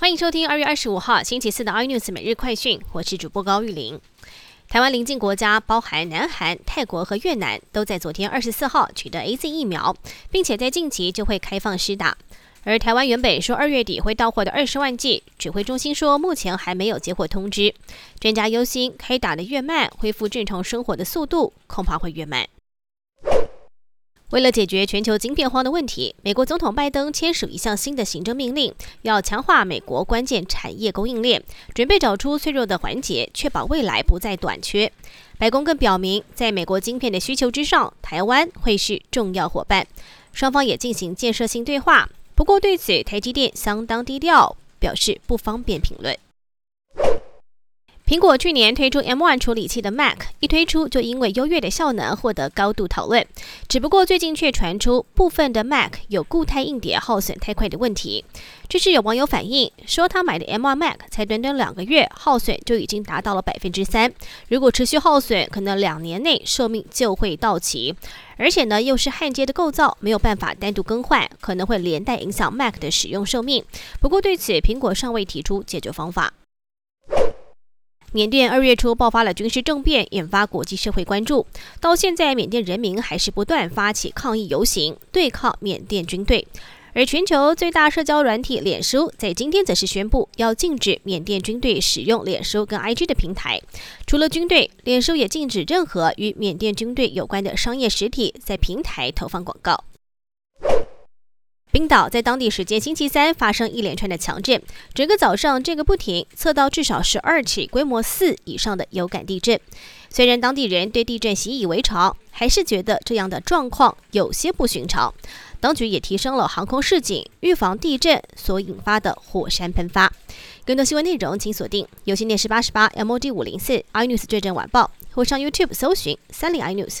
欢迎收听二月二十五号星期四的 iNews 每日快讯，我是主播高玉玲。台湾邻近国家包含南韩、泰国和越南，都在昨天二十四号取得 A Z 疫苗，并且在近期就会开放施打。而台湾原本说二月底会到货的二十万剂，指挥中心说目前还没有接获通知。专家忧心，开打的越慢，恢复正常生活的速度恐怕会越慢。为了解决全球晶片荒的问题，美国总统拜登签署一项新的行政命令，要强化美国关键产业供应链，准备找出脆弱的环节，确保未来不再短缺。白宫更表明，在美国晶片的需求之上，台湾会是重要伙伴。双方也进行建设性对话。不过对此，台积电相当低调，表示不方便评论。苹果去年推出 M1 处理器的 Mac，一推出就因为优越的效能获得高度讨论。只不过最近却传出部分的 Mac 有固态硬碟耗损太快的问题。这是有网友反映说，他买的 M1 Mac 才短短两个月，耗损就已经达到了百分之三。如果持续耗损，可能两年内寿命就会到期。而且呢，又是焊接的构造，没有办法单独更换，可能会连带影响 Mac 的使用寿命。不过对此，苹果尚未提出解决方法。缅甸二月初爆发了军事政变，引发国际社会关注。到现在，缅甸人民还是不断发起抗议游行，对抗缅甸军队。而全球最大社交软体脸书在今天则是宣布，要禁止缅甸军队使用脸书跟 IG 的平台。除了军队，脸书也禁止任何与缅甸军队有关的商业实体在平台投放广告。冰岛在当地时间星期三发生一连串的强震，整个早上这个不停，测到至少十二起规模四以上的有感地震。虽然当地人对地震习以为常，还是觉得这样的状况有些不寻常。当局也提升了航空示警，预防地震所引发的火山喷发。更多新闻内容，请锁定有线电视八十八 MOD 五零四 iNews 最正晚报，或上 YouTube 搜寻三零 iNews。